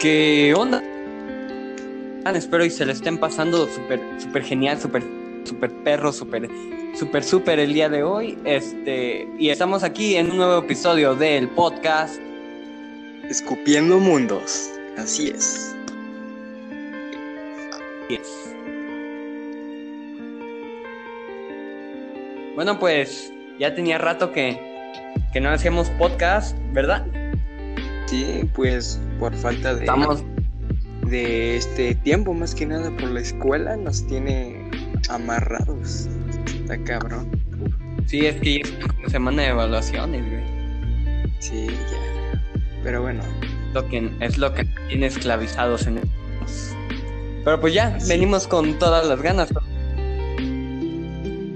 ¿Qué onda? Espero y se le estén pasando súper, súper genial, súper, súper perro, súper, súper, súper el día de hoy. Este, y estamos aquí en un nuevo episodio del podcast. Escupiendo mundos. Así es. Yes. Bueno, pues ya tenía rato que, que no hacíamos podcast, ¿verdad? Sí, pues por falta de, Estamos, de este tiempo, más que nada por la escuela, nos tiene amarrados. Está cabrón. sí, es que es una semana de evaluaciones, güey. Sí, ya. Pero bueno, Lo que, es lo que tiene esclavizados en el... Pero pues ya, venimos con todas las ganas.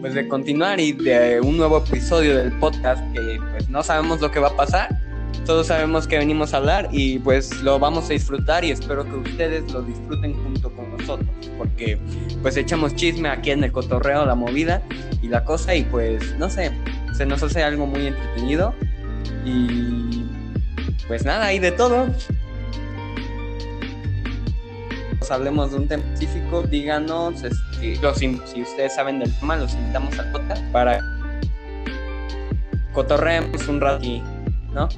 Pues de continuar y de un nuevo episodio del podcast que pues no sabemos lo que va a pasar. Todos sabemos que venimos a hablar y pues lo vamos a disfrutar y espero que ustedes lo disfruten junto con nosotros. Porque pues echamos chisme aquí en el cotorreo, la movida y la cosa y pues no sé, se nos hace algo muy entretenido y pues nada, hay de todo. Hablemos de un tema específico, díganos este, los si ustedes saben del tema, los invitamos al podcast para cotorreemos un rato aquí, ¿no?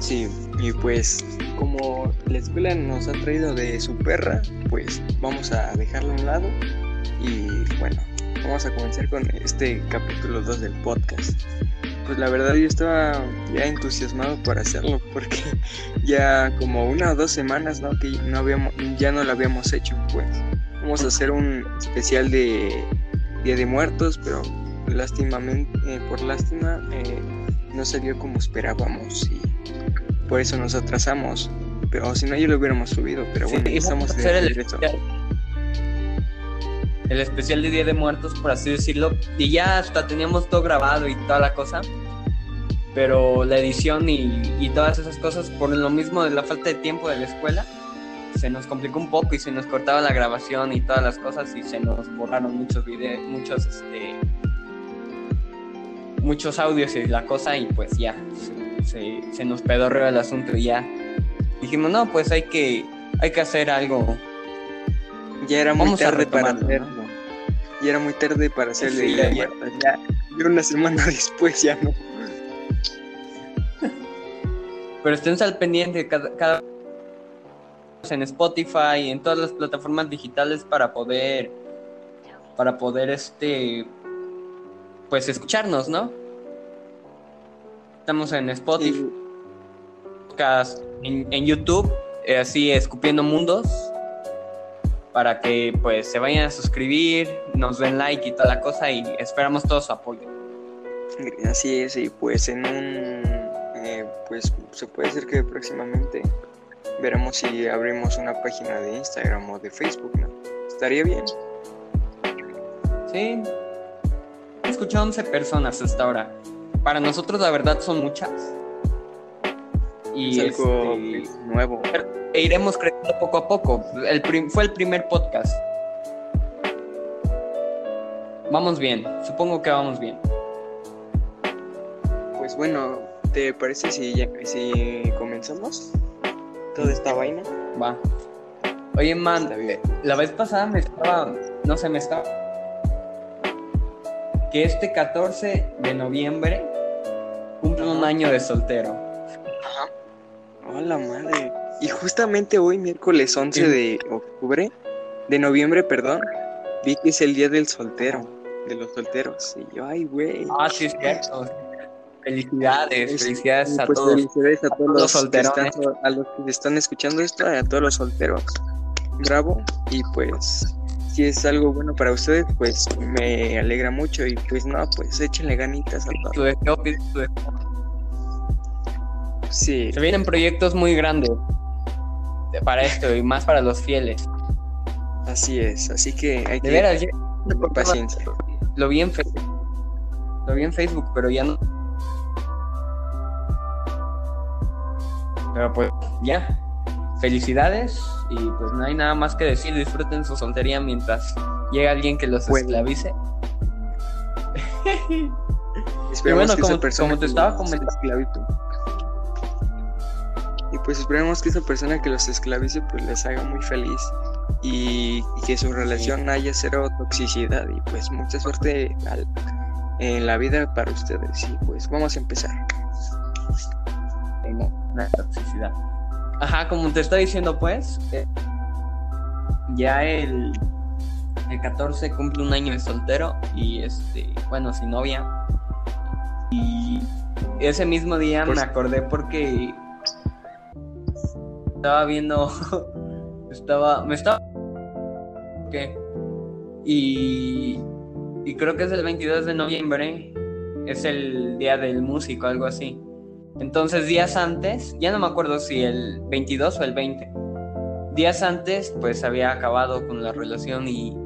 Sí. Y pues como la escuela nos ha traído de su perra, pues vamos a dejarlo a un lado. Y bueno, vamos a comenzar con este capítulo 2 del podcast. Pues la verdad yo estaba ya entusiasmado por hacerlo porque ya como una o dos semanas ¿no? que no habíamos, ya no lo habíamos hecho pues vamos a hacer un especial de Día de Muertos pero lástimamente eh, por lástima eh, no salió como esperábamos y por eso nos atrasamos. Pero si no ya lo hubiéramos subido pero Sí, bueno y estamos de el regreso. especial, el especial de Día de Muertos, por así decirlo, y ya hasta teníamos todo grabado y toda la cosa, pero la edición y, y todas esas cosas, por lo mismo de la falta de tiempo de la escuela, se nos complicó un poco y se nos cortaba la grabación y todas las cosas y se nos borraron muchos videos, muchos, este, muchos audios y la cosa y pues ya, se, nos pedorreó el asunto y ya dijimos, no, pues hay que, hay que hacer algo ya era muy Vamos tarde para hacerlo ¿no? ya era muy tarde para hacer el Sí, Día ya- de ya. Muertos ya, ya una semana después ya no Pero estén al pendiente cada, cada en Spotify, en todas las plataformas digitales para poder para poder este pues escucharnos, ¿no? Estamos en Spotify, Sí. podcast, en, en YouTube, eh, así escupiendo mundos para que pues se vayan a suscribir, nos den like y toda la cosa y esperamos todo su apoyo. Así es, y pues en un, eh, pues se puede decir que próximamente veremos si abrimos una página de Instagram o de Facebook, ¿no? Estaría bien. Sí. He escuchado 11 personas hasta ahora. Para nosotros la verdad son muchas. Y es algo este, nuevo. e iremos creciendo poco a poco. El fue el primer podcast. Vamos bien, supongo que vamos bien. Pues bueno, ¿te parece si, ya, si comenzamos toda esta vaina? Va. Oye, man, la vez pasada me estaba, no sé, me estaba... Que este 14 de noviembre cumple un Ajá. año de soltero. Hola madre. Y justamente hoy, miércoles 11 Sí. de octubre, de noviembre, perdón, vi que es el día del soltero, de los solteros. Y yo, ay, güey. Ah, sí, es cierto. Felicidades, Es- felicidades a Pues todos. felicidades a todos los los, que solterones. están, a los que están escuchando esto, a todos los solteros. Bravo. Y pues, si es algo bueno para ustedes, pues me alegra mucho. Y pues no, pues échenle ganitas a deseo. Sí, Se vienen proyectos muy grandes de- para esto y más para los fieles. así es. Así que hay De que veras, tener paciencia. lo vi en Facebook. Lo vi en Facebook, pero ya no. Pero pues ya. Felicidades y pues no hay nada más que decir. Disfruten su soltería mientras llega alguien que los Bueno. esclavice. Esperemos bueno, que como- esa persona como te estaba comentando-. Y pues esperemos que esa persona que los esclavice pues les haga muy feliz y, y que su relación haya cero toxicidad y pues mucha suerte al- en la vida para ustedes. Y pues vamos a empezar. tengo una toxicidad. Ajá, como te estoy diciendo, pues, eh, ya el, el 14 cumple un año de soltero y, este, bueno, sin novia. Y ese mismo día Pues- me acordé porque estaba viendo, estaba, me estaba, ¿qué? Y, y creo que es el 22 de noviembre, es el día del músico, algo así. Entonces, días antes, ya no me acuerdo si el 22 o el 20. Días antes, pues había acabado con la relación y,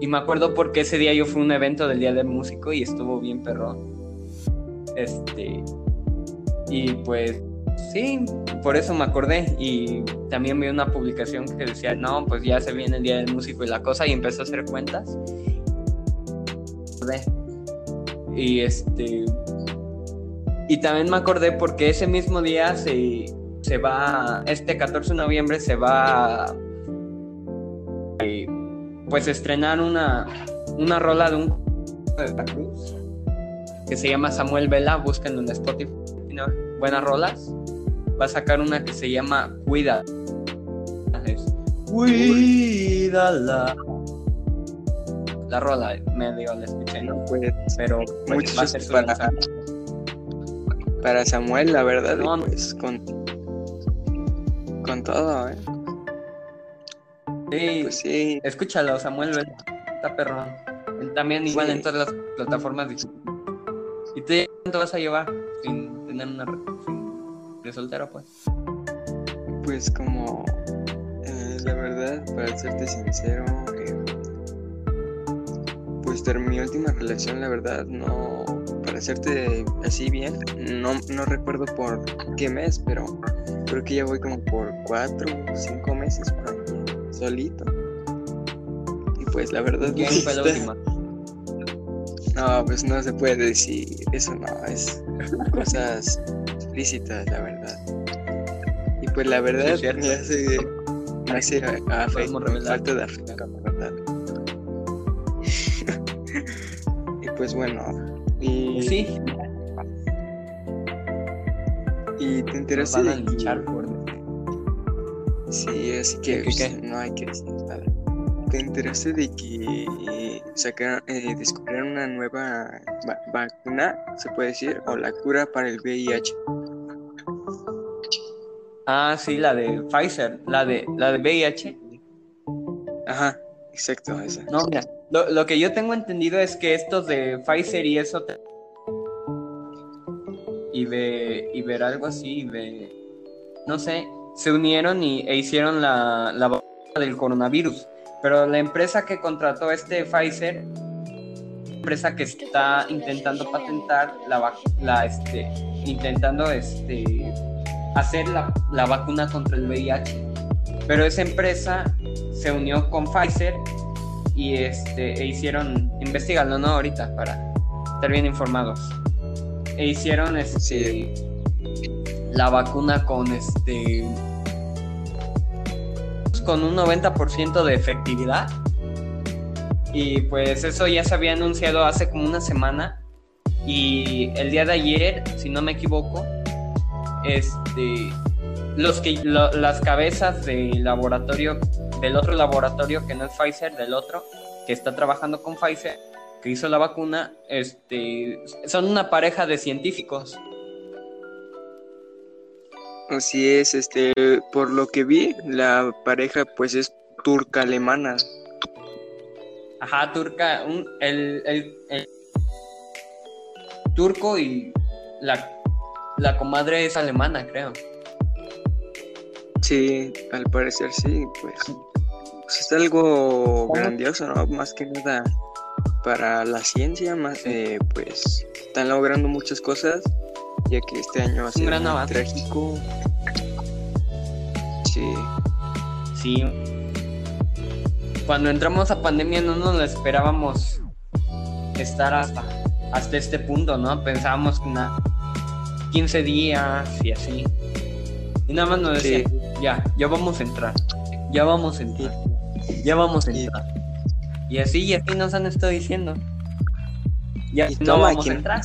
y me acuerdo porque ese día yo fui a un evento del Día del Músico y estuvo bien perrón. Este. Y pues, sí, por eso me acordé. Y también vi una publicación que decía, no, pues ya se viene el Día del Músico y la cosa, y empecé a hacer cuentas. Y este. Y también me acordé porque ese mismo día se, se va, este 14 de noviembre se va a, eh, pues estrenar una, una rola de un de Veracruz que se llama Samuel Vela, búsquenlo en Spotify, buenas rolas. Va a sacar una que se llama Cuida. Cuídala. La rola, medio la escuché, ¿no? Pues pero pues, va a ser su para- lanzamiento. Para Samuel, la verdad, No, pues con, con todo, ¿eh? Sí, Pues sí, Escúchalo, Samuel. Está perrón. Él También igual Sí. en todas las plataformas. ¿Y tú cuánto vas a llevar sin tener una sin- de soltero, pues? pues como eh, la verdad, para serte sincero, eh, pues mi última relación, la verdad, no, serte así bien, no, no recuerdo por qué mes, pero creo que ya voy como por cuatro o cinco meses por solito. Y pues la verdad, ¿Quién fue la está- última? No, pues no se puede decir eso, no, es cosas explícitas, la verdad. Y pues la verdad Sí, me hace, me hace afecto, Podemos revelar. falta de afecto, la verdad. y pues bueno, Sí, y te nos enteraste van a de linchar por... Sí, así que ¿De pues, no hay que decir nada. ¿Te enteraste de que eh, sacaron, eh, descubrieron una nueva va- vacuna, se puede decir, o la cura para el VIH? Ah, sí, la de Pfizer, la de, la de VIH. Ajá, exacto, esa. No, mira, lo, lo que yo tengo entendido es que estos de Pfizer y eso... Y de... Y ver algo así, de... No sé, se unieron y, e hicieron la, la vacuna del coronavirus. Pero la empresa que contrató este Pfizer, empresa que está intentando patentar la, la este, intentando este, hacer la, la vacuna contra el VIH. Pero esa empresa se unió con Pfizer y este e hicieron, investigalo, ¿no? Ahorita para estar bien informados. E hicieron este Sí. la vacuna con este con un 90% de efectividad. Y pues eso ya se había anunciado hace como una semana. Y el día de ayer, si no me equivoco, este los que lo- las cabezas del laboratorio del otro laboratorio que no es Pfizer, del otro que está trabajando con Pfizer, que hizo la vacuna, este son una pareja de científicos. Así es, este, por lo que vi, la pareja pues es turca alemana. Ajá, turca, un, el, el- el turco y la, la comadre es alemana, creo. Sí, al parecer sí, pues, pues está algo grandioso, ¿no? Más que nada para la ciencia, más eh, pues están logrando muchas cosas, ya que este año va a Es un ser gran avance. trágico. Sí, Sí. Cuando entramos a pandemia no nos lo esperábamos estar hasta, hasta este punto, ¿no? Pensábamos que una 15 días y así. Y nada más nos decían, ya, ya vamos a entrar, ya vamos a entrar, ya vamos a entrar. Y así, y así nos han estado diciendo. Ya Y no toma, vamos a que entrar.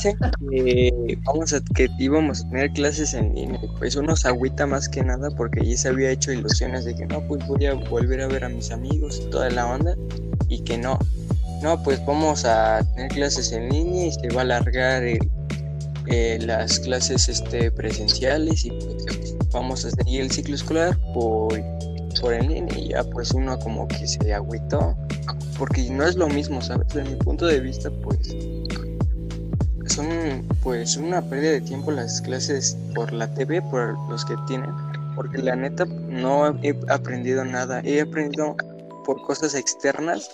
que, vamos a, que íbamos a tener clases en línea. Pues uno se agüita más que nada porque ya se había hecho ilusiones de que no, pues voy a volver a ver a mis amigos y toda la onda. Y que no, no, pues vamos a tener clases en línea y se va a alargar el- eh, las clases este, presenciales y pues vamos a seguir el ciclo escolar por, por en línea. Y ya pues uno como que se agüitó porque no es lo mismo, ¿sabes? Desde mi punto de vista, pues son pues una pérdida de tiempo las clases por la TV, por los que tienen, porque la neta no he aprendido nada, he aprendido por cosas externas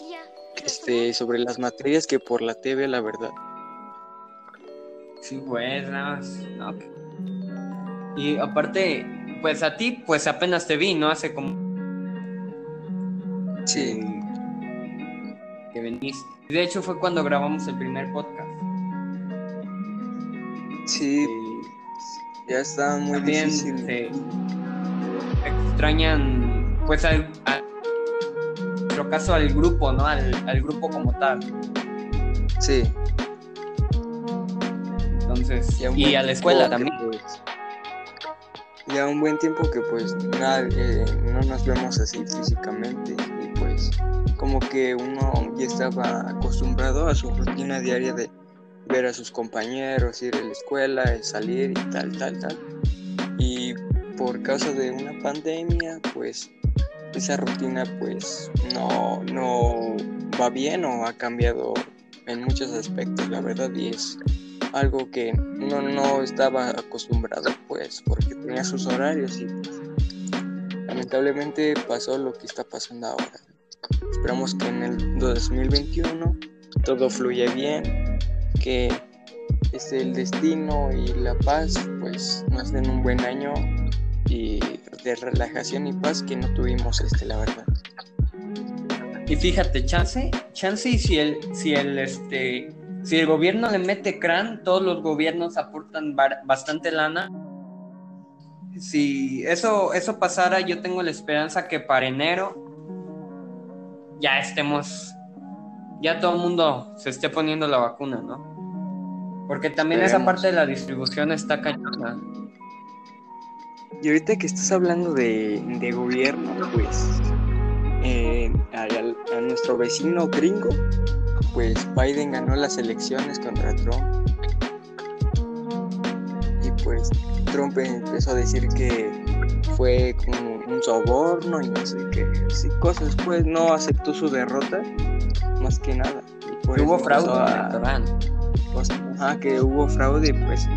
este, sobre las materias que por la TV, la verdad. Sí, pues, no, que- Y aparte, pues a ti, pues apenas te vi, ¿no? Hace como Sí, que veniste. De hecho, fue cuando grabamos el primer podcast. sí, Y ya está muy también difícil. se extrañan, pues, al, a- en nuestro caso, al grupo, ¿no? Al, al grupo como tal. Sí, Entonces, y a la escuela también. pues, ya un buen tiempo que pues nada, eh, no nos vemos así físicamente y pues como que uno ya estaba acostumbrado a su rutina diaria de ver a sus compañeros, ir a la escuela, salir y tal, tal, tal. Y por causa de una pandemia, pues esa rutina pues no, no va bien o ha cambiado en muchos aspectos, la verdad, y es algo que uno no estaba acostumbrado, pues, porque tenía sus horarios y pues, lamentablemente pasó lo que está pasando ahora. Esperamos que en el 2021 todo fluya bien, que este, el destino y la paz, pues, nos den un buen año y de relajación y paz que no tuvimos, este, la verdad. Y fíjate, chance, chance y si el, si el este, si el gobierno le mete crán, todos los gobiernos aportan bastante lana. Si eso, eso pasara, yo tengo la esperanza que para enero ya estemos, ya todo el mundo se esté poniendo la vacuna, ¿no? Porque también esa parte de la distribución está cañona. Y ahorita que estás hablando de, de gobierno, pues eh, al- a, nuestro vecino gringo, pues Biden ganó las elecciones contra Trump. Y pues Trump empezó a decir que fue como un soborno y no sé qué, sí, cosas, pues no aceptó su derrota, más que nada. Y por Que hubo fraude electoral. pues, ajá, que hubo fraude y pues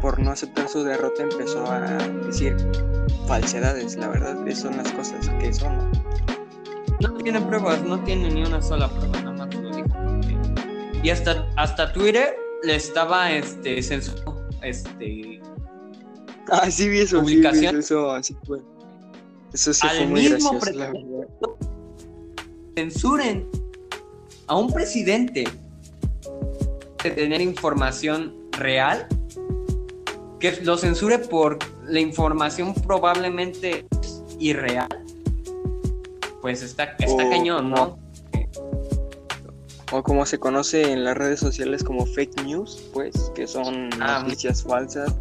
por no aceptar su derrota empezó a decir falsedades, la verdad, esas son las cosas que son. ¿no? No tiene pruebas, no tiene ni una sola prueba, nada más lo dijo. Y hasta, hasta Twitter le estaba este, censurando este, Ah, sí vi eso, sí vi Publicación. eso, fue. Eso sí Al fue muy mismo gracioso, censuren a un presidente de tener información real, que lo censure por la información probablemente irreal, pues está, está O cañón, ¿no? O como se conoce en las redes sociales como fake news, pues, que son Ah, noticias falsas,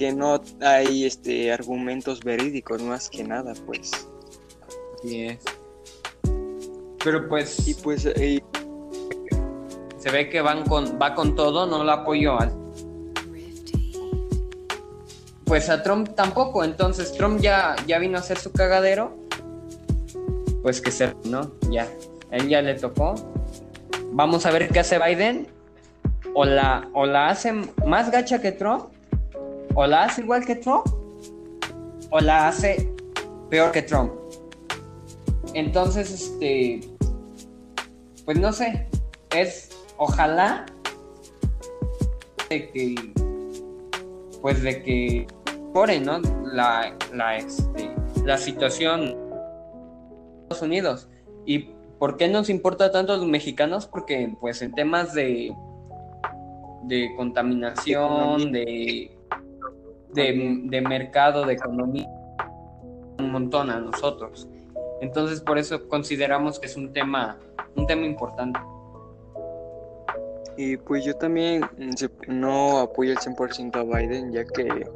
que no hay este argumentos verídicos más que nada, pues. Así es. Pero pues Y pues eh, se ve que van con, va con todo, no lo apoyó al. Pues a Trump tampoco, entonces Trump ya, ya vino a hacer su cagadero. Pues que se, ¿no? Ya, él ya le tocó. Vamos a ver qué hace Biden. O la, o la hace más gacha que Trump, o la hace igual que Trump, o la hace peor que Trump. Entonces, este, pues no sé, es ojalá de que, pues de que mejore, ¿no? La, la, este, la situación en Estados Unidos. ¿Y por qué nos importa tanto a los mexicanos? Porque, pues, en temas de, de contaminación, de, de, de mercado, de economía, un montón a nosotros. Entonces, por eso consideramos que es un tema, un tema importante. Y pues yo también no apoyo el 100% a Biden, ya que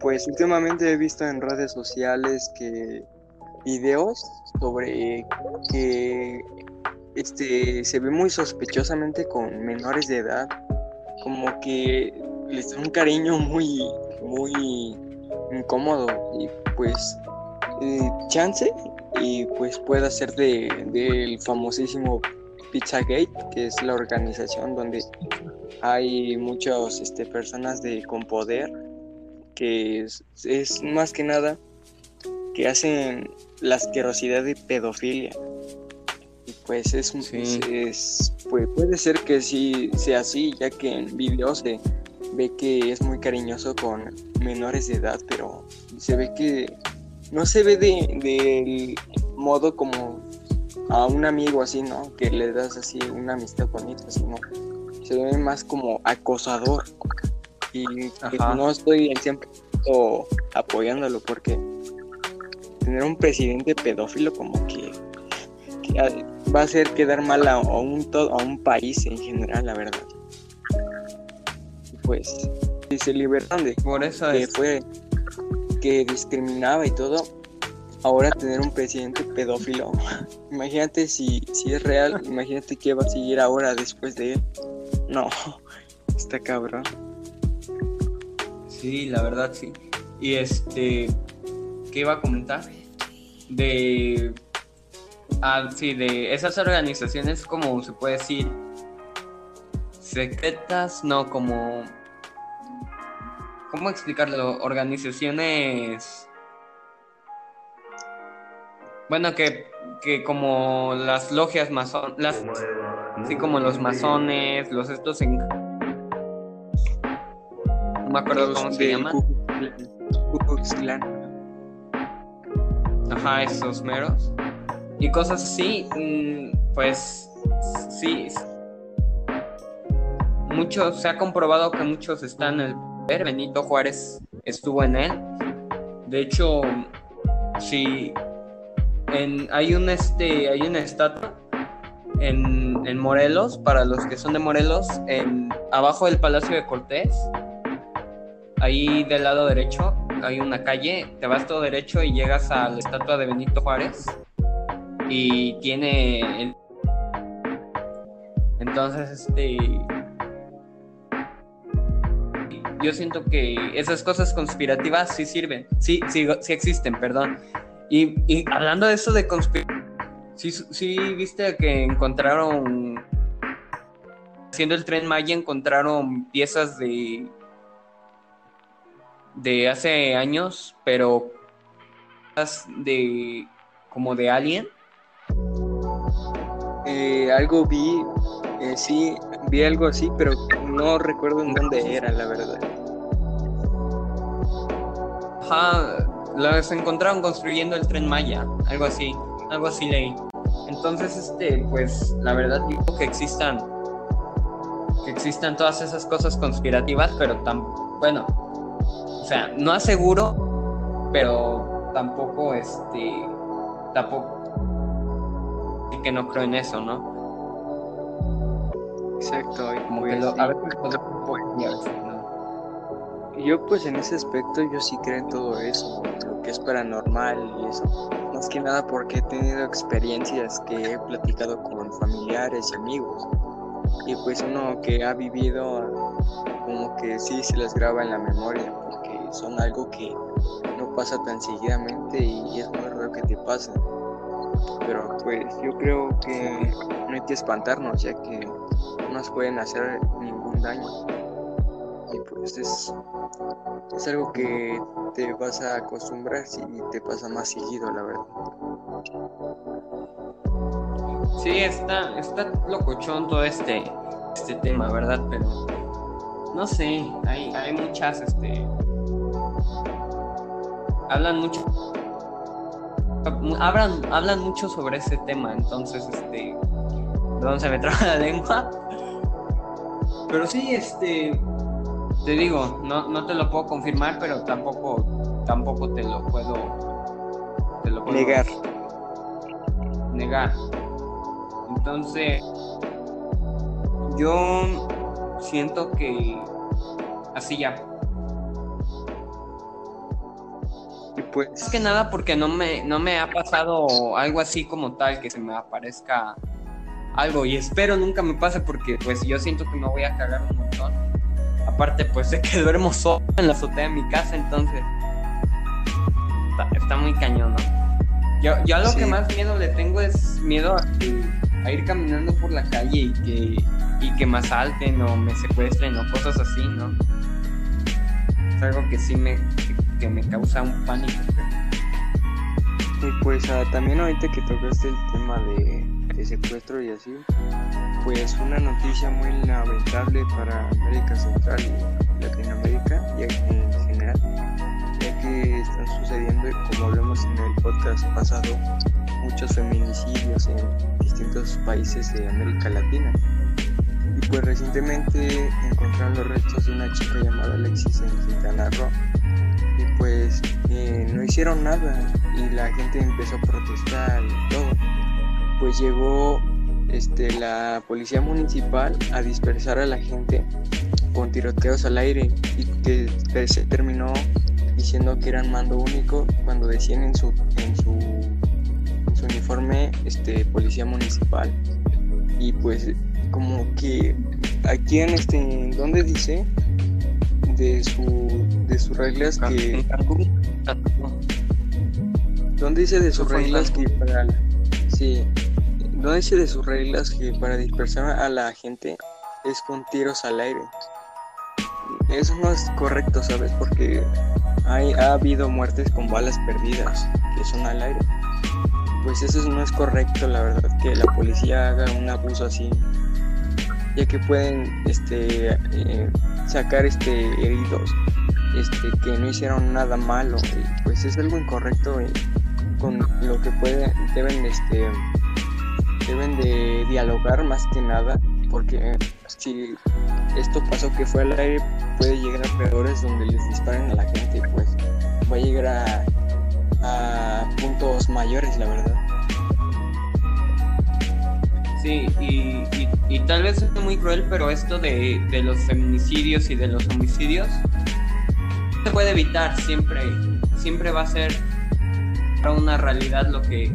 pues últimamente he visto en redes sociales que videos sobre que este se ve muy sospechosamente con menores de edad, como que les da un cariño muy muy incómodo y pues eh, chance y pues puede ser de, del famosísimo Pizzagate, que es la organización donde hay muchas este, personas de, con poder, que es, más que nada que hacen la asquerosidad de pedofilia. Y pues es, es pues puede ser que sí sea así, ya que en videos se ve que es muy cariñoso con menores de edad, pero se ve que no se ve del de, modo como a un amigo así, ¿no? Que le das así una amistad bonita, sino se ve más como acosador. Y pues, no estoy en siempre apoyándolo porque tener un presidente pedófilo como que, va a hacer quedar mal a, un, a un país en general, la verdad. Pues, se liberan de Por eso que fue que discriminaba y todo, ahora tener un presidente pedófilo. imagínate si, si es real, imagínate qué va a seguir ahora después de él. No, está cabrón. Sí, la verdad sí. Y este, ¿qué iba a comentar? De, ah, sí, de esas organizaciones, como se puede decir, secretas, no, como, ¿cómo explicarlo? Organizaciones bueno, que, que como las logias masón, las, así como los masones, los estos en... No me acuerdo cómo se llaman. Ajá, esos meros. Y cosas así, mm, pues sí. Muchos, se ha comprobado que muchos están en el poder. Benito Juárez estuvo en él. De hecho, sí, hay un este hay una estatua en, en, Morelos para los que son de Morelos en abajo del Palacio de Cortés ahí del lado derecho hay una calle te vas todo derecho y llegas a la estatua de Benito Juárez y tiene entonces este yo siento que esas cosas conspirativas sí sirven sí sí sí existen perdón y, hablando de eso de conspiración, ¿sí, viste que encontraron, haciendo el tren Maya, encontraron piezas de, de hace años, pero de como de alien? Eh, algo vi, eh, sí, vi algo así, pero no recuerdo en dónde era, la verdad. Ajá, las encontraron construyendo el tren Maya, algo así, algo así leí. Entonces, este, pues, la verdad digo que existan, que existan todas esas cosas conspirativas, pero tan, bueno, o sea, no aseguro, pero tampoco, este, tampoco, que no creo en eso, ¿no? Exacto, como que lo, a veces yo pues en ese aspecto yo sí creo en todo eso, lo que es paranormal y eso. Más que nada porque he tenido experiencias que he platicado con familiares y amigos. Y pues uno que ha vivido como que sí se les graba en la memoria, porque son algo que no pasa tan seguidamente y es muy raro que te pase. Pero pues yo creo que no hay que espantarnos ya que no nos pueden hacer ningún daño. Y pues es es algo que te vas a acostumbrar y te pasa más seguido, la verdad. Sí, está, está locochón todo este, este tema, ¿verdad? Pero no sé, hay, hay muchas, este. Hablan mucho. Hablan, hablan mucho sobre ese tema, entonces, este. Perdón, se me traba la lengua. Pero sí, este te digo, no, no te lo puedo confirmar, pero tampoco, tampoco te lo puedo, te lo puedo Negar. negar. Entonces, yo siento que así ya. Y pues, Es que nada porque no me, no me ha pasado algo así como tal que se me aparezca algo y espero nunca me pase porque pues yo siento que me voy a cagar un montón. Aparte pues sé que duermo solo en la azotea de mi casa, entonces está, está muy cañón, ¿no? Yo, yo a lo Sí. que más miedo le tengo es miedo a, ir caminando por la calle y que, y que me asalten o me secuestren o cosas así, ¿no? Es algo que sí me, que, que me causa un pánico. y pues ah, también ahorita que tocaste el tema de, de secuestro y así, pues una noticia muy lamentable para América Central y Latinoamérica, que en general, ya que están sucediendo, como hablamos en el podcast pasado, muchos feminicidios en distintos países de América Latina. Y pues recientemente encontraron los restos de una chica llamada Alexis en Quintana Roo. Y pues eh, no hicieron nada y la gente empezó a protestar y todo. Pues llegó este, la policía municipal a dispersar a la gente con tiroteos al aire y que se terminó diciendo que eran mando único cuando decían en su, en su, en su uniforme este, policía municipal. Y pues como que aquí en este, ¿dónde dice? De su, de sus reglas que... ¿Dónde dice de sus reglas que para sí, ¿dónde dice de sus reglas que para dispersar a la gente es con tiros al aire? Eso no es correcto, ¿sabes? Porque hay, ha habido muertes con balas perdidas que son al aire. Pues eso no es correcto, la verdad, que la policía haga un abuso así, ya que pueden este, eh, sacar este, heridos este, que no hicieron nada malo. pues es algo incorrecto y con lo que pueden, deben, este, deben de dialogar más que nada, porque si esto pasó que fue al aire, puede llegar a peores donde les disparen a la gente, pues va a llegar a, puntos mayores, la verdad. Sí, y, y- y tal vez es muy cruel, pero esto de, de los feminicidios y de los homicidios se puede evitar, siempre, siempre va a ser una realidad lo que,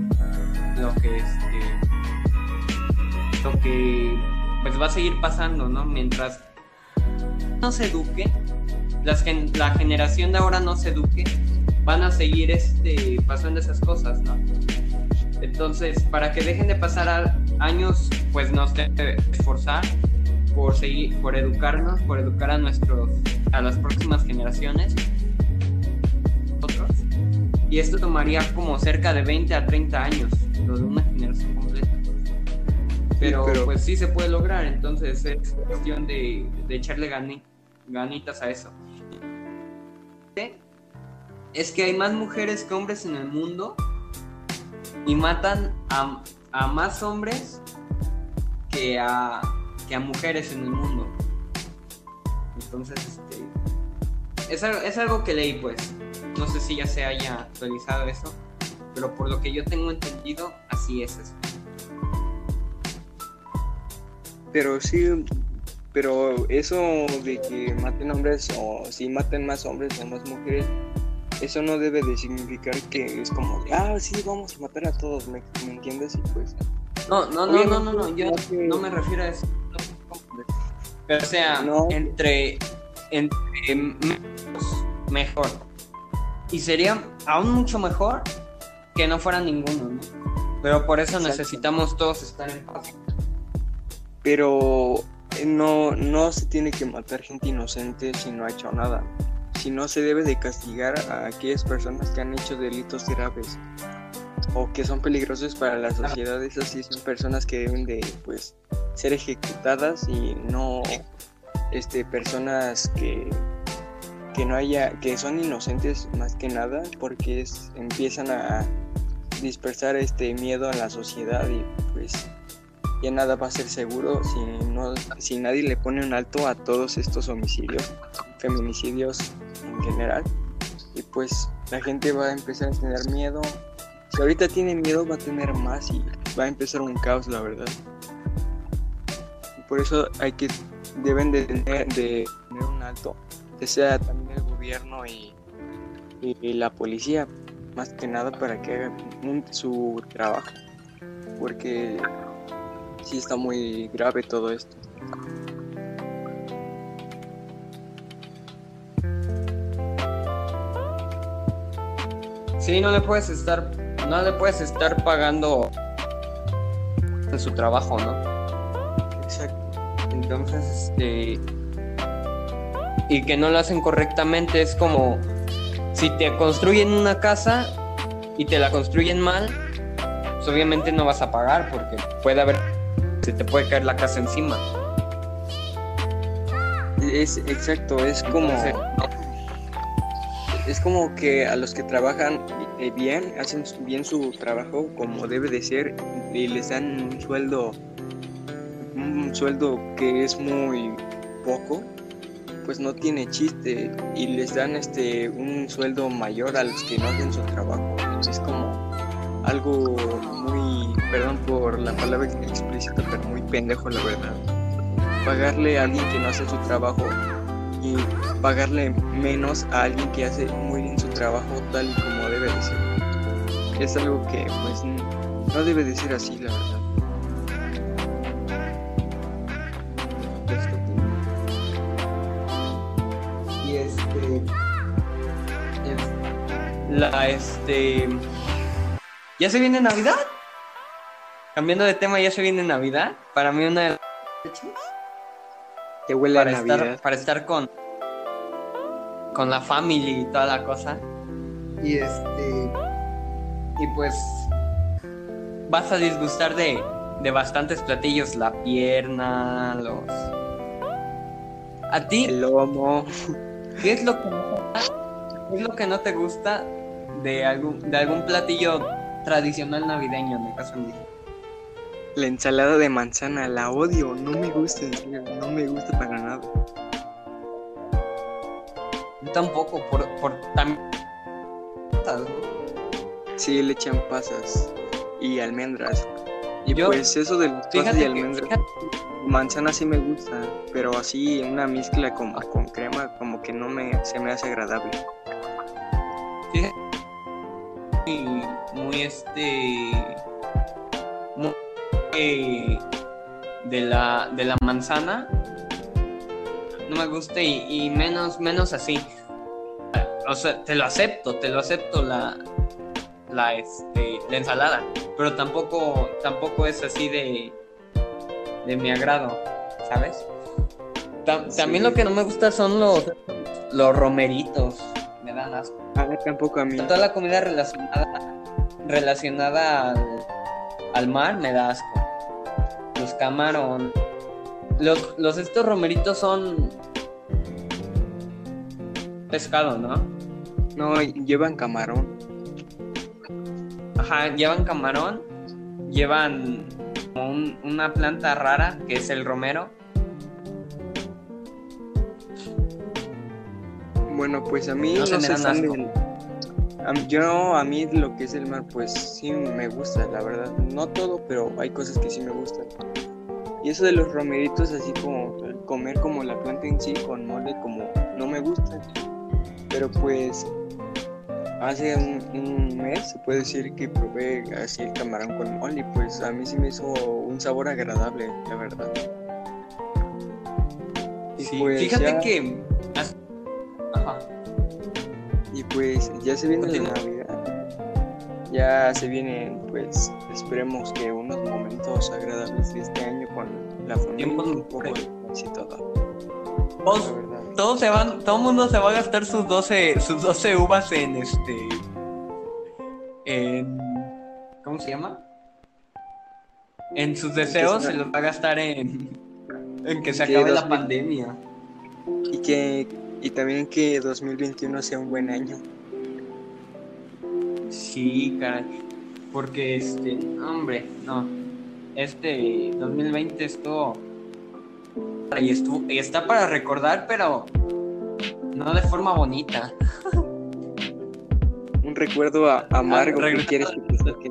lo que este, que pues va a seguir pasando, ¿no? Mientras no se eduque, las gen- la generación de ahora no se eduque, van a seguir este, pasando esas cosas, ¿no? Entonces, para que dejen de pasar años, pues nos debe de esforzar por seguir, por educarnos, por educar a nuestros, a las próximas generaciones. Y esto tomaría como cerca de 20 a 30 años, lo de una generación. Pero, pero- pues sí se puede lograr, entonces es cuestión de, de echarle gani- ganitas a eso. Es que hay más mujeres que hombres en el mundo y matan a, a más hombres que a, que a mujeres en el mundo. Entonces, este, es, algo, es algo que leí, pues. No sé si ya se haya actualizado eso, pero por lo que yo tengo entendido, así es eso. Pero sí, pero eso de que maten hombres o si maten más hombres o más mujeres, eso no debe de significar que es como de, ah, sí, vamos a matar a todos, ¿me, me entiendes? Y pues, No, no, no, no, no, no, yo no me refiero a eso. Pero o sea, No. entre, entre menos, mejor. Y sería aún mucho mejor que no fuera ninguno, ¿no? Pero por eso Exacto. necesitamos todos estar en paz. Pero eh, no, no se tiene que matar gente inocente si no ha hecho nada. Si no se debe de castigar a aquellas personas que han hecho delitos graves o que son peligrosos para la sociedad. Esas sí son personas que deben de pues ser ejecutadas y no este personas que que no haya que son inocentes más que nada porque es, empiezan a dispersar este miedo en la sociedad y pues ya nada va a ser seguro si, no, si nadie le pone un alto a todos estos homicidios, feminicidios en general. Y pues la gente va a empezar a tener miedo. Si ahorita tiene miedo va a tener más y va a empezar un caos, la verdad. por eso hay que, deben de tener, un alto, que sea también el gobierno y, y la policía, más que nada para que hagan su trabajo. Porque sí está muy grave todo esto. Sí, no le puedes estar, no le puedes estar pagando en su trabajo, ¿no? Exacto. Entonces, este, y que no lo hacen correctamente es como si te construyen una casa y te la construyen mal, pues obviamente no vas a pagar porque puede haber se te puede caer la casa encima. Es exacto, es como es como que a los que trabajan eh, bien, hacen bien su trabajo como debe de ser y les dan un sueldo un sueldo que es muy poco, pues no tiene chiste y les dan este un sueldo mayor a los que no hacen su trabajo. Es como algo muy, perdón por la palabra explícita, pero muy pendejo la verdad. Pagarle a alguien que no hace su trabajo y pagarle menos a alguien que hace muy bien su trabajo tal y como debe de ser. Es algo que pues no debe de ser así, la verdad. Y este la este ya se viene Navidad. Cambiando de tema, ya se viene Navidad. Para mí una de las que huele para a Navidad. estar, para estar con con la familia y toda la cosa. Y este y pues vas a disgustar de, de bastantes platillos, la pierna, los a ti El lomo. ¿qué es lo que no, qué es lo que no te gusta de algún de algún platillo tradicional navideño en el caso de La ensalada de manzana, la odio, no me gusta, en serio, no me gusta para nada. Yo tampoco, por, por también. ¿no? Sí, le echan pasas y almendras. Y Yo- pues eso de las pasas y que, almendras, manzana sí me gusta, pero así una mezcla como con crema como que no me se me hace agradable. fíjate, muy, muy este. Muy de la, de la manzana. No me gusta y, y menos, menos así. O sea, te lo acepto, te lo acepto la, la, este, la ensalada. Pero tampoco, tampoco es así de, de mi agrado, ¿sabes? Ta- Sí. También lo que no me gusta son los, los romeritos. Me dan asco. A ver, tampoco a mí. Toda la comida relacionada, relacionada al, al mar me da asco. Camarón. Los, los estos romeritos son pescado, ¿no? No, llevan camarón. Ajá, llevan camarón, llevan como un- una planta rara que es el romero. Bueno, pues a mí No no, se yo a mí lo que es el mar pues sí me gusta, la verdad. No todo, pero hay cosas que sí me gustan. Y eso de los romeritos así como comer como la planta en sí con mole como no me gusta. Pero pues hace un, un mes se puede decir que probé así el camarón con mole y pues a mí sí me hizo un sabor agradable, la verdad. Y Sí, pues fíjate ya- que... as- Ajá. Y pues ya se viene la. Navidad. Ya se vienen, pues, esperemos que unos momentos agradables de este año la Tiempos un poco y todo. Todos- todos se van, todo el mundo se va a gastar sus 12, sus 12 uvas en este. En. ¿Cómo se llama? En sus deseos se los va a gastar en. En que se Que acabe la 2000. pandemia. Y que y también que 2021 sea un buen año. Sí, caray. Porque este. Hombre, no. Este 2020 estuvo y, estuvo, y está para recordar, pero no de forma bonita. Un recuerdo a- amargo que regresando- quieres que.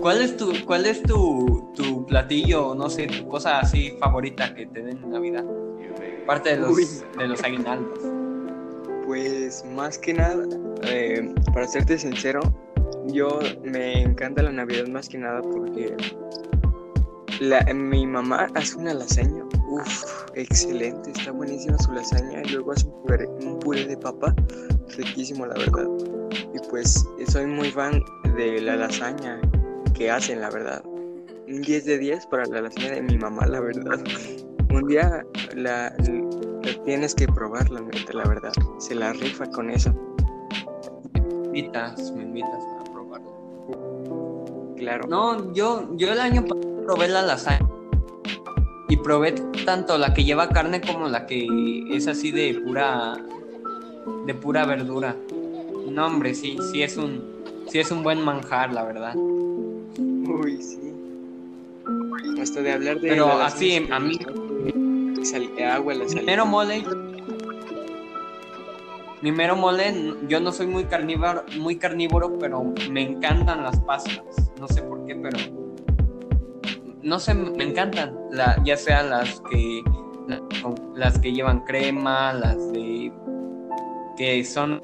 ¿Cuál es tu, cuál es tu, tu platillo, no sé, tu cosa así favorita que te den en Navidad? Aparte de los, Uy. de los aguinaldos. Pues más que nada, eh, para serte sincero, yo me encanta la Navidad más que nada porque la, mi mamá hace una lasaña, uff, excelente, está buenísima su lasaña y luego hace un puré, de papa, riquísimo la verdad. Y pues soy muy fan de la lasaña que hacen, la verdad. Un 10 de 10 para la lasaña de mi mamá, la verdad. Un día la, la tienes que probarla, neta, la verdad. Se la rifa con eso. Me invitas, me invitas. Claro. No, yo, yo el año pasado probé la lasaña. Y probé tanto la que lleva carne como la que es así de pura de pura verdura. No, hombre, sí, sí es un sí es un buen manjar, la verdad. Uy, sí. Hasta de hablar de. Pero la así, a mí- Sal, agua, la sal. Mi mero mole. Mi mero mole, yo no soy muy carnívoro, muy carnívoro, pero me encantan las pastas. No sé por qué, pero no sé, me encantan. Ya sean las que las que llevan crema, las de que son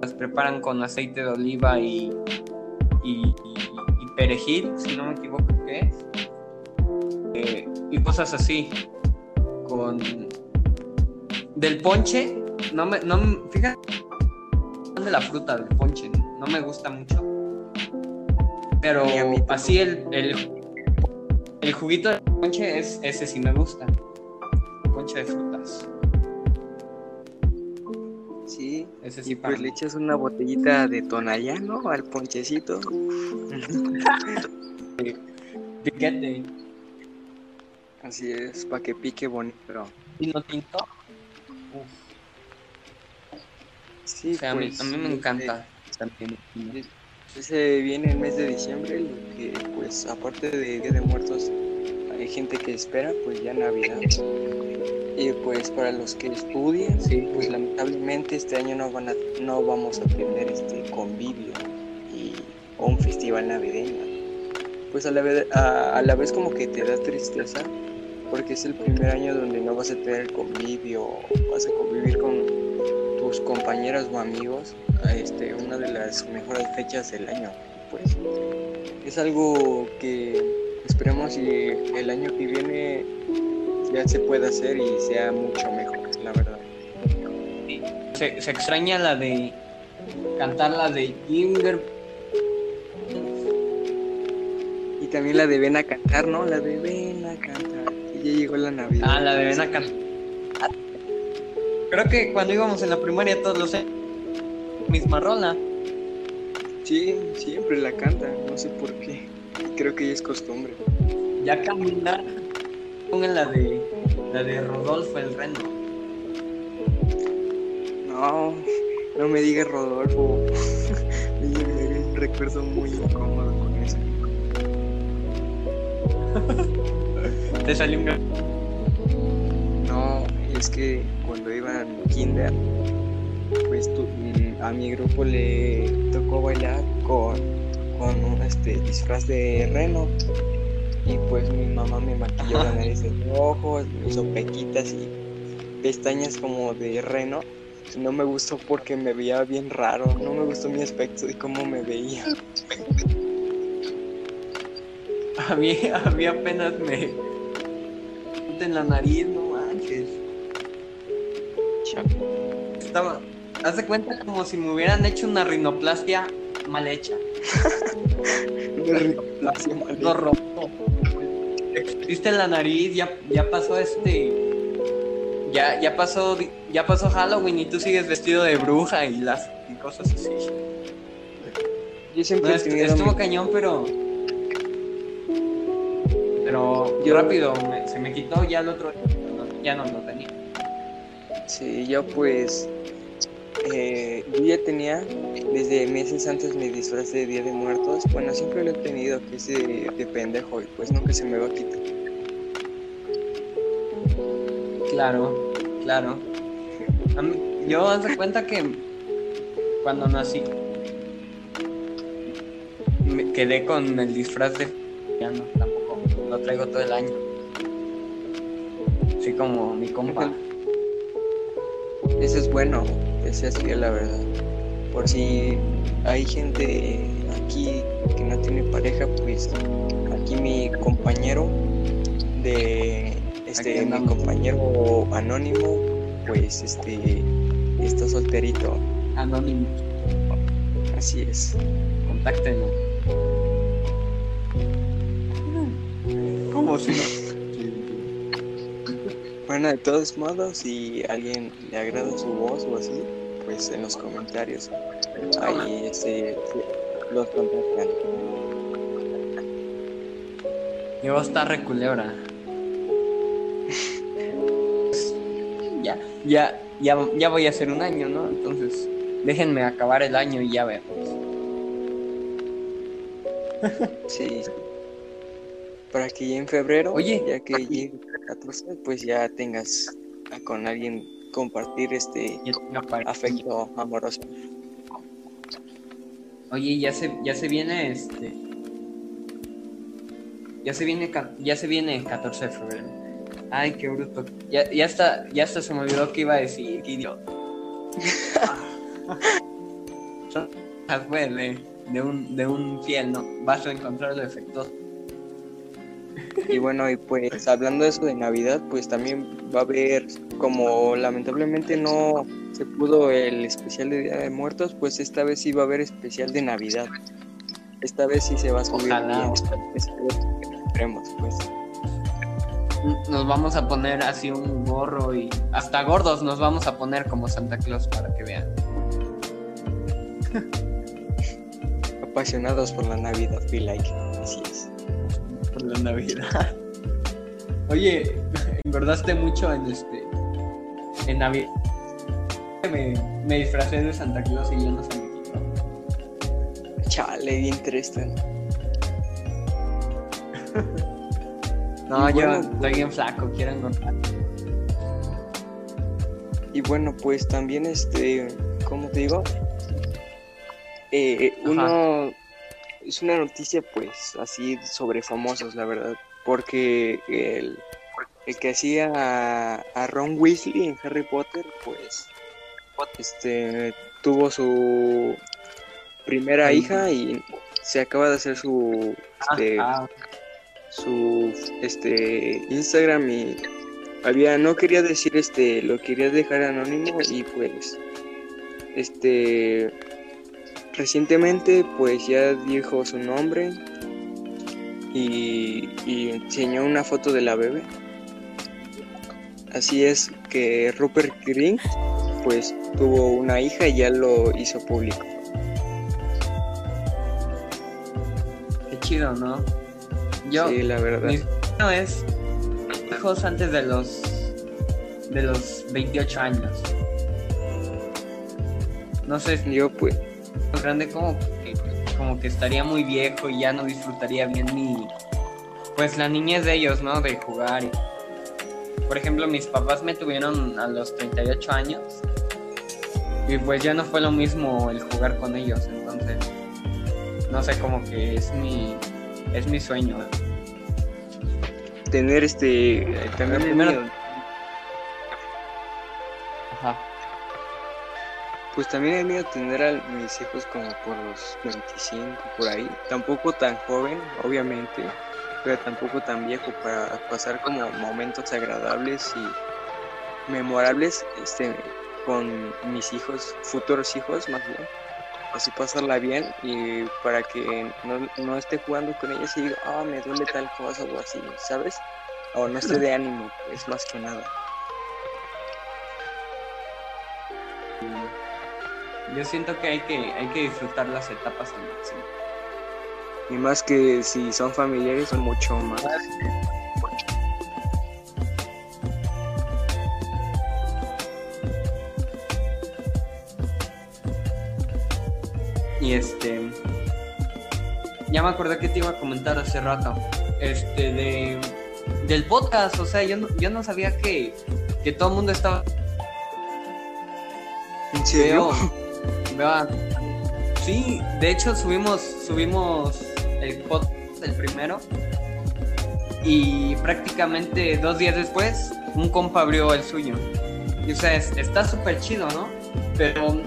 las preparan con aceite de oliva y y, y- perejil, si no me equivoco, ¿qué es? Eh, y cosas así con del ponche no me no me- fíjate de la fruta del ponche no me gusta mucho. Pero así el, el el juguito del ponche es ese sí me gusta. Ponche de frutas. Sí. ese sí Y pues le echas una botellita de tonallano al ponchecito. piquete. Así es, para que pique bonito. vino tinto. Uf, Sí, o sea, a mí, pues, a mí me este, encanta también Se viene el mes de diciembre, lo que pues aparte de Día de Muertos hay gente que espera pues ya Navidad. Y pues para los que estudian, Sí. pues lamentablemente este año no van a, no vamos a tener este convivio y o un festival navideño. Pues a la vez a, a la vez como que te da tristeza porque es el primer año donde no vas a tener convivio, vas a convivir con tus compañeras o amigos este, una de las mejores fechas del año. Pues es algo que esperemos y el año que viene ya se pueda hacer y sea mucho mejor, la verdad. se, se extraña la de cantar la de Ginger Y también la de ven a cantar, ¿no? La de ven a cantar. Y ya llegó la Navidad. Ah, la de Ven a cantar. Creo que cuando íbamos en la primaria todos los misma rola. Sí, siempre la canta, no sé por qué. Creo que ya es costumbre. Ya caminar. Pongan la de la de Rodolfo el Reno. No, no me digas Rodolfo. me recuerdo muy incómodo con eso. Te salió un No, es que cuando iba en kinder, pues tu- a mi grupo le tocó bailar con, con un este, disfraz de reno. Y pues mi mamá me maquilló la nariz de rojo, me hizo pequitas y pestañas como de reno. No me gustó porque me veía bien raro, no me gustó mi aspecto y cómo me veía. A mí, a mí apenas me en la nariz, no haz de cuenta como si me hubieran hecho una rinoplastia mal hecha. Una rinoplastia mal Lo rojo. Viste en la nariz, ya, ya pasó este. Ya, ya pasó, ya pasó Halloween y tú sigues vestido de bruja y las y cosas así. Yo No, siempre tenido estuvo cañón, pero. Pero Yo- rápido, me- se me quitó ya el otro. no, ya no lo tenía. Sí, yo pues eh, yo ya tenía desde meses antes mi disfraz de Día de Muertos. Bueno, siempre lo he tenido, que es de, de pendejo, y pues nunca se me va a quitar. Claro, claro. Mí- yo haz de cuenta que cuando nací me quedé con el disfraz de ya no tampoco lo traigo todo el año. Así como mi compa. Eso es bueno, ese es fiel, la verdad. Por si hay gente aquí que no tiene pareja, pues aquí mi compañero de este mi compañero anónimo, pues este está solterito, Anónimo, así es. contáctenos. ¿Cómo si no? Bueno, de todos modos, si a alguien le agrada su voz o así, pues en los comentarios ahí este los contactan. Mi voz está reculebra. ya, ya, ya, ya voy a hacer un año, ¿no? Entonces, déjenme acabar el año y ya vemos. Sí. Para que ya en febrero, Oye, ya que llegue 14, pues ya tengas a- con alguien compartir este afecto amoroso. Oye, ya se, ya se viene este. Ya se viene, ca- ya se viene el 14 de febrero. Ay, qué bruto. Ya, ya está, ya hasta se me olvidó que iba a decir, qué idiota. De, un, de un fiel, ¿no? Vas a encontrar los efectos. Y bueno, y pues hablando de eso de Navidad, pues también va a haber, como lamentablemente no se pudo el especial de Día de Muertos, pues esta vez sí va a haber especial de Navidad. Esta vez sí se va a subir Ojalá. tendremos, pues. Nos vamos a poner así un gorro y hasta gordos nos vamos a poner como Santa Claus para que vean. Apasionados por la Navidad, be like. La Navidad. Oye, engordaste mucho en este. En Navidad. Me, me disfracé de Santa Claus y ya no se me quitó. Chale, bien triste. No, Y yo bueno, estoy bien flaco, quiero engordar. Y bueno, pues también, este, ¿cómo te digo? Eh, Ajá. uno, es una noticia, pues, así sobre famosos, la verdad, porque el, el que hacía a, a Ron Weasley en Harry Potter, pues, este, tuvo su primera Ay. hija y se acaba de hacer su, este, Ah, su este Instagram y había no quería decir este lo quería dejar anónimo y pues este recientemente pues ya dijo su nombre y, y enseñó una foto de la bebé así es que Rupert Green pues tuvo una hija y ya lo hizo público qué chido, ¿no? Yo, sí la verdad mi sueño es hijos antes de los de los 28 años. No sé, yo pues más grande como que, como que estaría muy viejo y ya no disfrutaría bien mi pues la niñez de ellos, ¿no? De jugar. Por ejemplo, mis papás me tuvieron a los 38 años y pues ya no fue lo mismo el jugar con ellos, entonces no sé, como que es mi es mi sueño. tener este también el Primero- Pues también he mío tener a mis hijos como por los 25, por ahí. Tampoco tan joven, obviamente, pero tampoco tan viejo para pasar como momentos agradables y memorables este, con mis hijos, futuros hijos más bien. Así pasarla bien y para que no, no esté jugando con ellos y diga, ah, me duele tal cosa o así, ¿sabes? O no esté de ánimo, es más que nada. Yo siento que hay que hay que disfrutar las etapas al máximo. Y más que si son familiares, son mucho más. Y este. Ya me acordé que te iba a comentar hace rato. Este, de. Del podcast, o sea, yo no, yo no sabía que, que todo el mundo estaba. ¿En serio? Veo, veo a- Sí, de hecho subimos, subimos el podcast, el primero. Y prácticamente dos días después, un compa abrió el suyo. Y o sea, es- está súper chido, ¿no? Pero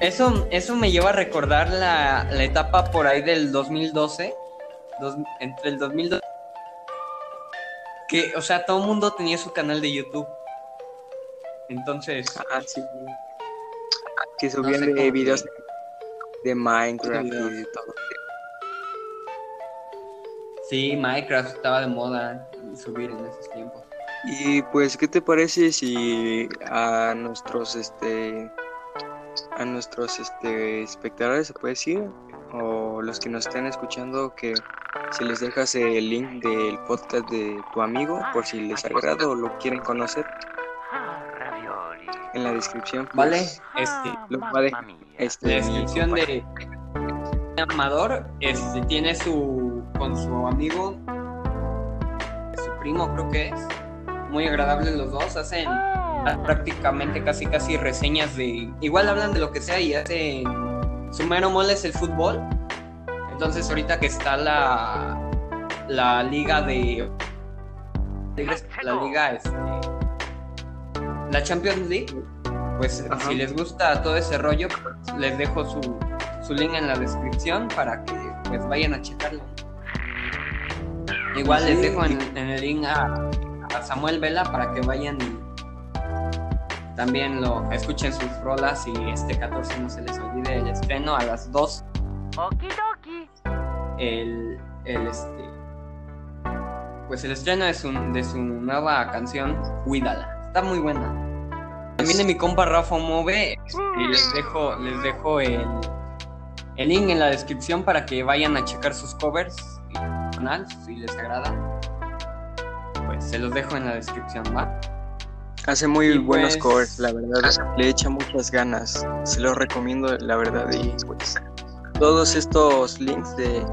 eso, eso me lleva a recordar la, la etapa por ahí del 2012. dos- entre el 2012. Que, o sea, todo el mundo tenía su canal de YouTube. Entonces, Ah, sí. Que No subían sé de cómo videos que- de Minecraft videos. y todo. sí, Minecraft estaba de moda subir en esos tiempos. Y pues, ¿qué te parece si a nuestros este a nuestros este espectadores se puede decir o los que nos estén escuchando que si les dejas el link del podcast de tu amigo por si les agrada o lo quieren conocer en la descripción pues, ¿Vale? Este, lo va a dejar este la descripción de Amador este, tiene su con su amigo su primo creo que es. Muy agradable los dos hacen prácticamente casi casi reseñas de igual hablan de lo que sea y hacen su mero mole es el fútbol. Entonces ahorita que está la la liga de la liga este, la Champions League pues Ajá. si les gusta todo ese rollo pues, les dejo su, su link en la descripción para que pues vayan a checarlo igual les dejo en, en el link a, a Samuel Vela para que vayan y también lo escuchen sus rolas y este 14 no se les olvide el estreno a las 2 Okidoki. el, el este pues el estreno de su, de su nueva canción Cuídala está muy buena también de mi compa Rafa Move y les dejo les dejo el, el link en la descripción para que vayan a checar sus covers y canal si les agrada pues se los dejo en la descripción va Hace muy Y buenos pues- covers, la verdad. Le echa muchas ganas. Se los recomiendo, la verdad. Y pues todos estos links de,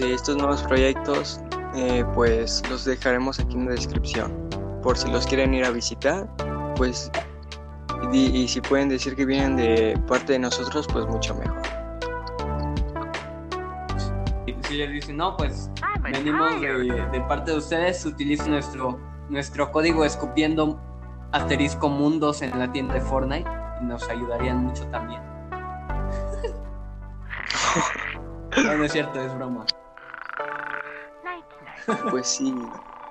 de estos nuevos proyectos, eh, pues los dejaremos aquí en la descripción. Por si los quieren ir a visitar, pues. Y, y si pueden decir que vienen de parte de nosotros, pues mucho mejor. y si les dicen no pues venimos de, de parte de ustedes utilicen nuestro nuestro código escupiendo asterisco mundos en la tienda de Fortnite y nos ayudarían mucho también no, no es cierto es broma Pues sí.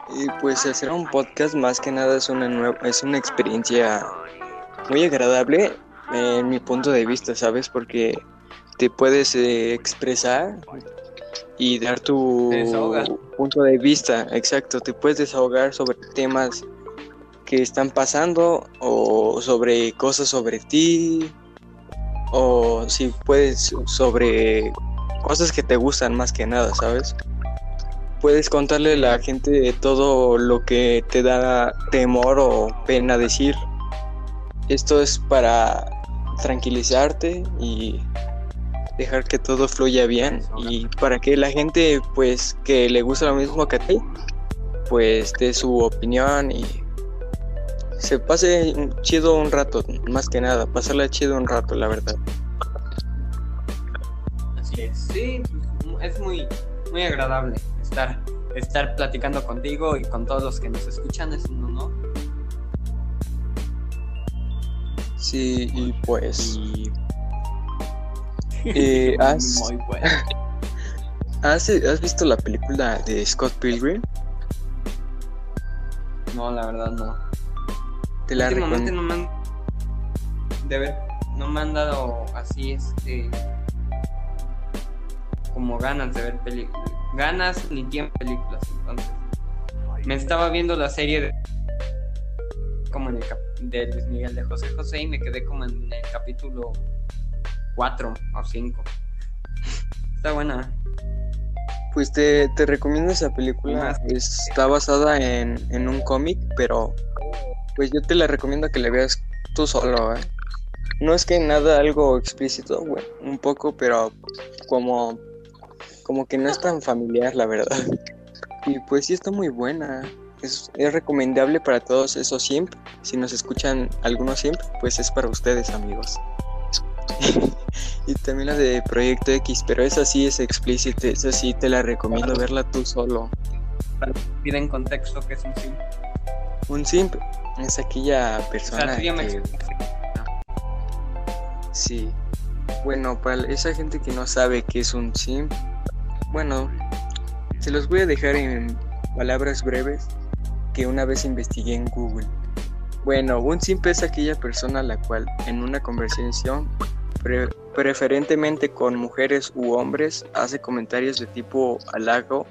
Y pues hacer un podcast más que nada es una nueva, es una experiencia muy agradable eh, en mi punto de vista, ¿sabes? Porque te puedes eh, expresar y dar tu punto de vista, exacto, te puedes desahogar sobre temas que están pasando o sobre cosas sobre ti o si puedes sobre cosas que te gustan más que nada, ¿sabes? Puedes contarle a la gente todo lo que te da temor o pena decir. Esto es para tranquilizarte y dejar que todo fluya bien. Y para que la gente pues que le gusta lo mismo que a ti pues dé su opinión y se pase chido un rato más que nada pasarla chido un rato la verdad. Así es. Sí pues, es muy muy agradable estar estar platicando contigo y con todos los que nos escuchan es un honor sí y pues y Eh, has- muy bueno. ¿has, has visto la película de Scott Pilgrim no la verdad no. Te la Últimamente no me han de ver, no me han dado así este como ganas de ver películas, ganas ni tiempo de películas, entonces me estaba viendo la serie de como en el cap- de Luis Miguel de José José y me quedé como en el capítulo 4 o 5. Está buena. Pues te, te recomiendo esa película. Está basada en, en un cómic, pero pues yo te la recomiendo que la veas tú solo, ¿eh? no es que nada algo explícito, bueno, un poco, pero como, como que no es tan familiar, la verdad. Y pues sí está muy buena. Es, es recomendable para todos esos simp. Si nos escuchan algunos simp, pues es para ustedes, amigos. y también la de Proyecto X, pero esa sí es explícita, esa sí te la recomiendo verla tú solo. Pide en contexto que es un simp. Un simp es aquella persona O sea, tú ya me que... Sí. Bueno, para esa gente que no sabe qué es un simp, bueno, se los voy a dejar en palabras breves que una vez investigué en Google. Bueno, un simp es aquella persona la cual en una conversación, pre- preferentemente con mujeres u hombres, hace comentarios de tipo halago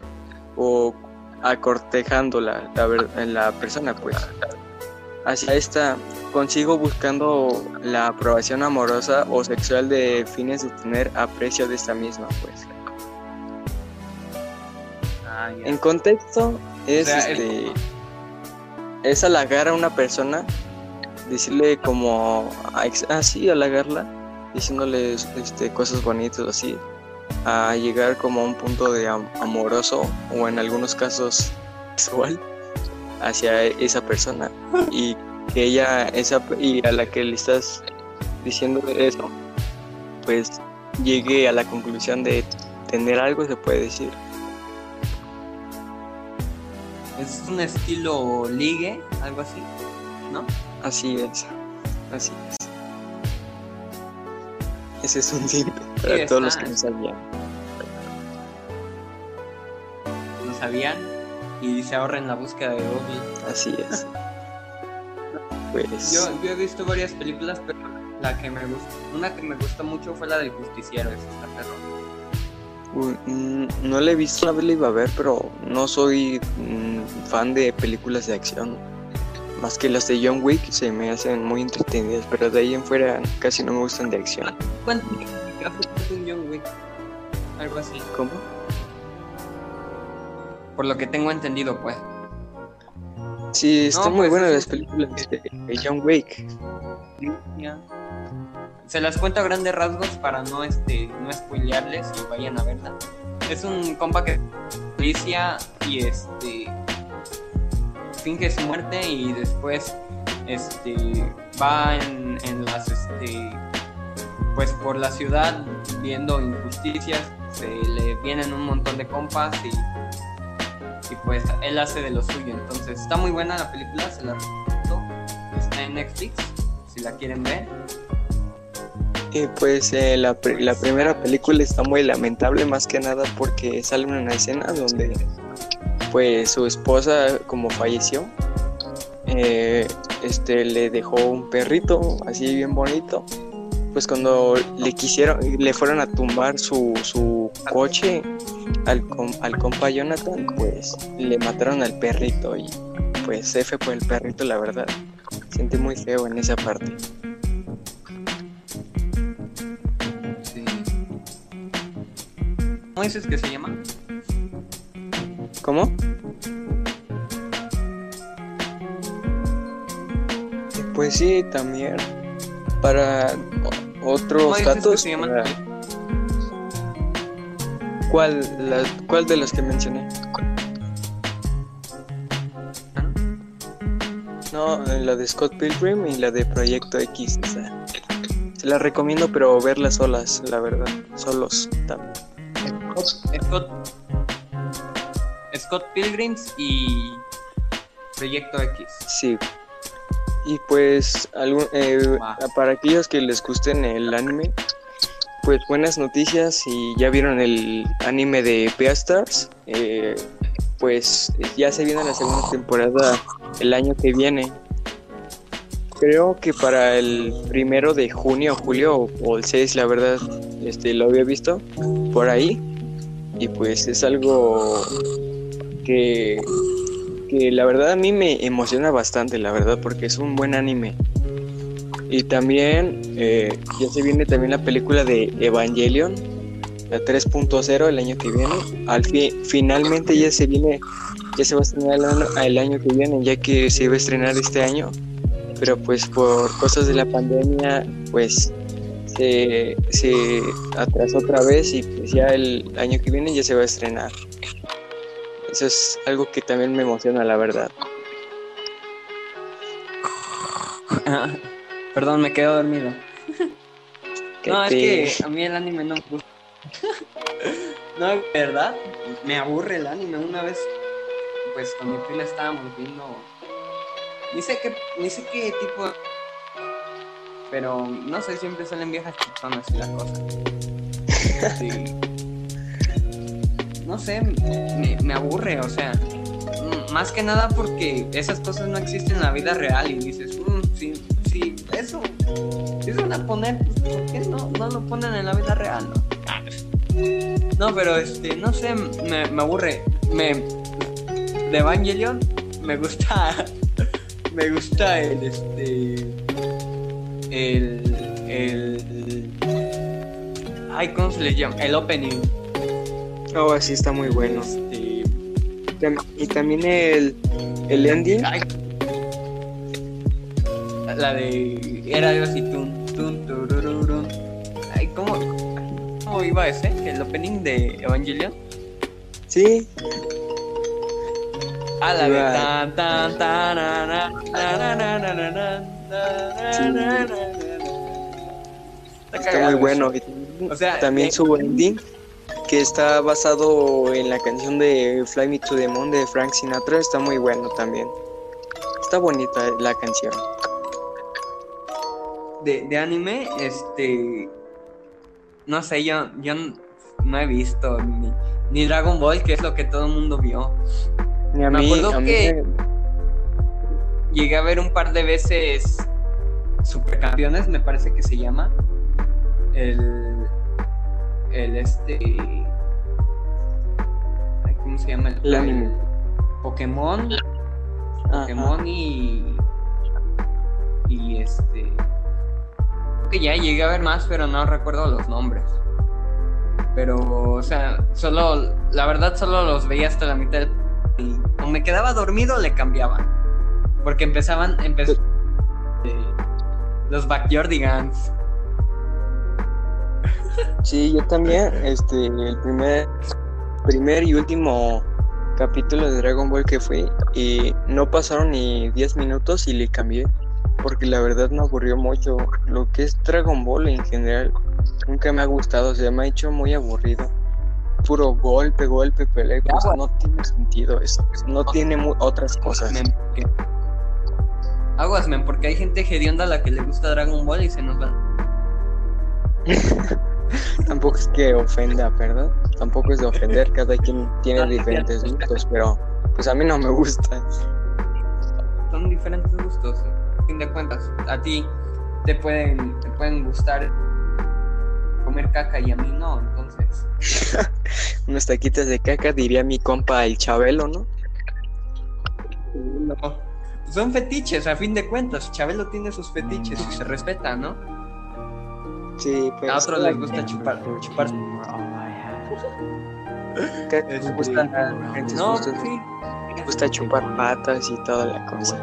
o acortejando la, la persona, pues. Hacia esta consigo buscando la aprobación amorosa o sexual de fines de tener aprecio de esta misma, pues. Ah, ya. En contexto es O sea, el- este es halagar a una persona, decirle como así halagarla, diciéndole este cosas bonitas así, a llegar como a un punto de am- amoroso o en algunos casos sexual hacia esa persona y que ella esa y a la que le estás diciendo eso pues llegue a la conclusión de tener algo se puede decir Es un estilo ligue, algo así, ¿no? Así es, así es. Ese es un simple para Sí, todos los que no sabían. No sabían y se ahorren la búsqueda de Google. Así es. Pues Yo, yo he visto varias películas, pero la que me gusta, una que me gusta mucho fue la del justiciero, esa está perro. Mm, no la he visto, la iba a ver, pero no soy mm, fan de películas de acción. Más que las de John Wick se me hacen muy entretenidas, pero de ahí en fuera casi no me gustan de acción. ¿Cuánto un John Wick? Algo así. ¿Cómo? Por lo que tengo entendido, pues. Sí, están muy pues, buenas las películas de, John Wick. Se las cuento a grandes rasgos para no este no spoilearles y vayan a verla. Es un compa que policía y este finge su muerte y después este va en, las este pues por la ciudad viendo injusticias, se le vienen un montón de compas y y pues él hace de lo suyo. Entonces está muy buena la película, se la recomiendo. Está en Netflix, si la quieren ver. Pues eh, la, la primera película está muy lamentable más que nada porque sale una escena donde pues su esposa como falleció eh, este le dejó un perrito así bien bonito pues cuando le quisieron le fueron a tumbar su, su coche al, com- al compa Jonathan pues le mataron al perrito y pues F por el perrito la verdad. Sentí muy feo en esa parte ¿Cómo dices que se llama? ¿Cómo? Pues sí, también. Para o- ¿Cómo otros datos. se llama? para- ¿Cuál, la- ¿Cuál de los que mencioné? No, eh, la de Scott Pilgrim y la de Proyecto X. Se las recomiendo, pero verlas solas, la verdad. Solos también. Scott, Scott Pilgrims y Proyecto X. Sí. Y pues algún, eh, para aquellos que les gusten el anime, pues buenas noticias y ya vieron el anime de Beastars, eh, pues ya se viene la segunda temporada el año que viene. Creo que para el primero de junio o julio o, o el 6, la verdad, este lo había visto por ahí y pues es algo que que la verdad a mí me emociona bastante, la verdad, porque es un buen anime. Y también eh, ya se viene también la película de Evangelion, la 3.0 el año que viene. Al fin, finalmente ya se viene, ya se va a estrenar el año, el año que viene, ya que se iba a estrenar este año. pero pues por cosas de la pandemia, pues se, se atrasó otra vez y pues ya el año que viene ya se va a estrenar. Eso es algo que también me emociona, la verdad. Perdón, me quedo dormido. No, te- es que a mí el anime no me gusta. no, verdad, me aburre el anime. Una vez, pues con mi prima estábamos viendo. Ni sé qué, ni sé qué tipo. Pero no sé, siempre salen viejas chichonas y la cosa. Sí. No sé, me, me aburre, o sea. mm, Más que nada porque esas cosas no existen en la vida real y dices, "Mm, sí, sí, eso si se van a poner, pues, ¿por qué no, no lo ponen en la vida real, no? No, pero este, no sé, me, me aburre. Me, de Evangelion me gusta. Me gusta el este. El. El. Ay, ¿cómo se le llama? El opening. Oh, así está muy bueno. Este. Y también el, el ending. Ay. La de. Era Dios y tun, tun, turururun. Ay, ¿cómo, ¿cómo iba ese? El opening de Evangelion. Sí, Ah, la de tan tan tan na, na, na, na, na, na, na, na, na, Está cagado muy bueno. O sea, también eh, su ending, que está basado en la canción de Fly Me to the Moon de Frank Sinatra, está muy bueno también. Está bonita la canción. de, de anime, este. No sé, yo, yo no he visto ni, ni Dragon Ball, que es lo que todo el mundo vio. Y a Me mí, acuerdo a mí que- me- Llegué a ver un par de veces Supercampeones, me parece que se llama. El. El este. ay, ¿Cómo se llama? El anime. Pokémon. Ajá. Pokémon y. Y este. Creo que ya llegué a ver más, pero no recuerdo los nombres. Pero, o sea, solo. La verdad, solo los veía hasta la mitad del. Y o me quedaba dormido, le cambiaba. Porque empezaban. Empezó. eh, los Backyardigans. Sí, yo también, este, el primer, primer y último capítulo de Dragon Ball que fue, y no pasaron ni 10 minutos y le cambié, porque la verdad me aburrió mucho. Lo que es Dragon Ball en general nunca me ha gustado, o sea, me ha hecho muy aburrido. Puro golpe, golpe, pelea, Ya, pues no tiene sentido eso, no tiene mu- otras cosas. Men, porque- Aguas, men, porque hay gente hedionda a la que le gusta Dragon Ball y se nos van. Tampoco es que ofenda, ¿verdad? Tampoco es de ofender, cada quien tiene diferentes gustos, pero pues a mí no me gusta. son diferentes gustos. A fin de cuentas, a ti te pueden, te pueden gustar comer caca y a mí no, entonces. Unas taquitas de caca, diría mi compa el Chabelo, ¿no? no. Son fetiches, a fin de cuentas. Chabelo tiene sus fetiches y se respeta, ¿no? Sí, pues. A otros les gusta chupar, les gusta, No, sí. les gusta chupar patas y toda la cosa.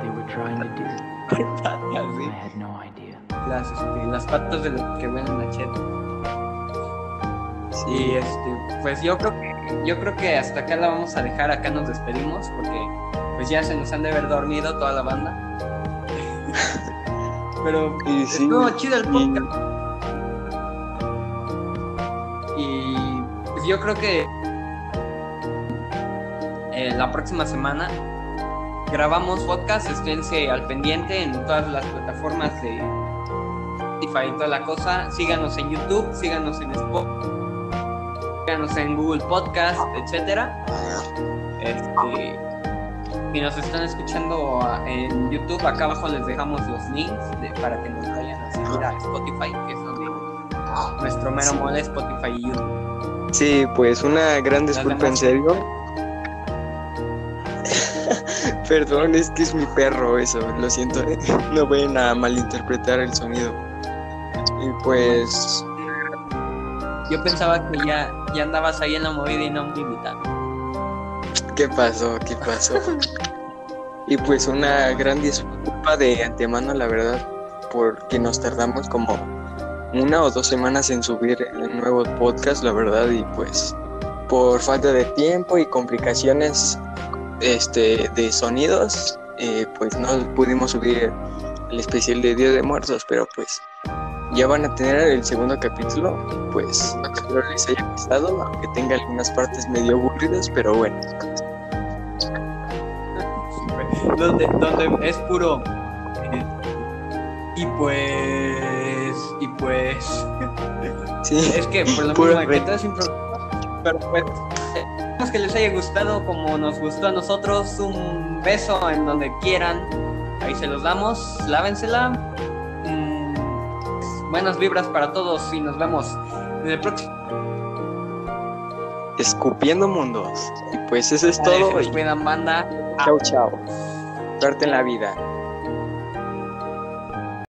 Idea. Las, este, las patas de los que ven en la cheta. Y Sí, este, pues yo creo que, yo creo que hasta acá la vamos a dejar, acá nos despedimos, porque pues ya se nos han de haber dormido toda la banda. Pero sí, estuvo chido el podcast. Pues yo creo que eh, la próxima semana grabamos podcast, esténse al pendiente en todas las plataformas de Spotify y toda la cosa. Síganos en YouTube, síganos en Spotify, síganos en Google Podcast, etcétera. Este, si nos están escuchando en YouTube, acá abajo les dejamos los links de- para que nos vayan a seguir a Spotify, que es donde nuestro mero mole Spotify y YouTube. Sí, pues una gran disculpa en serio. Perdón, es que es mi perro eso, lo siento. No vayan a malinterpretar el sonido. Y pues Yo pensaba que ya, ya andabas ahí en la movida y no me invitaron. ¿Qué pasó? ¿Qué pasó? y pues una gran disculpa de antemano, la verdad, porque nos tardamos como una o dos semanas en subir el nuevo podcast, la verdad, y pues por falta de tiempo y complicaciones este, de sonidos, eh, pues no pudimos subir el especial de Día de Muertos, pero pues ya van a tener el segundo capítulo, pues espero les haya gustado, aunque tenga algunas partes medio aburridas, pero bueno. donde, donde es puro. eh, y pues. Y pues. Sí, Es que por lo Puro mismo que todo es improvisado, Pero pues. Esperemos que les haya gustado como nos gustó a nosotros. Un beso en donde quieran. Ahí se los damos. Lávensela. Mm, buenas vibras para todos y nos vemos en el próximo. escupiendo mundos. Y pues eso es Se todo. Y cuidan, banda. chao, chao. Suerte en la vida.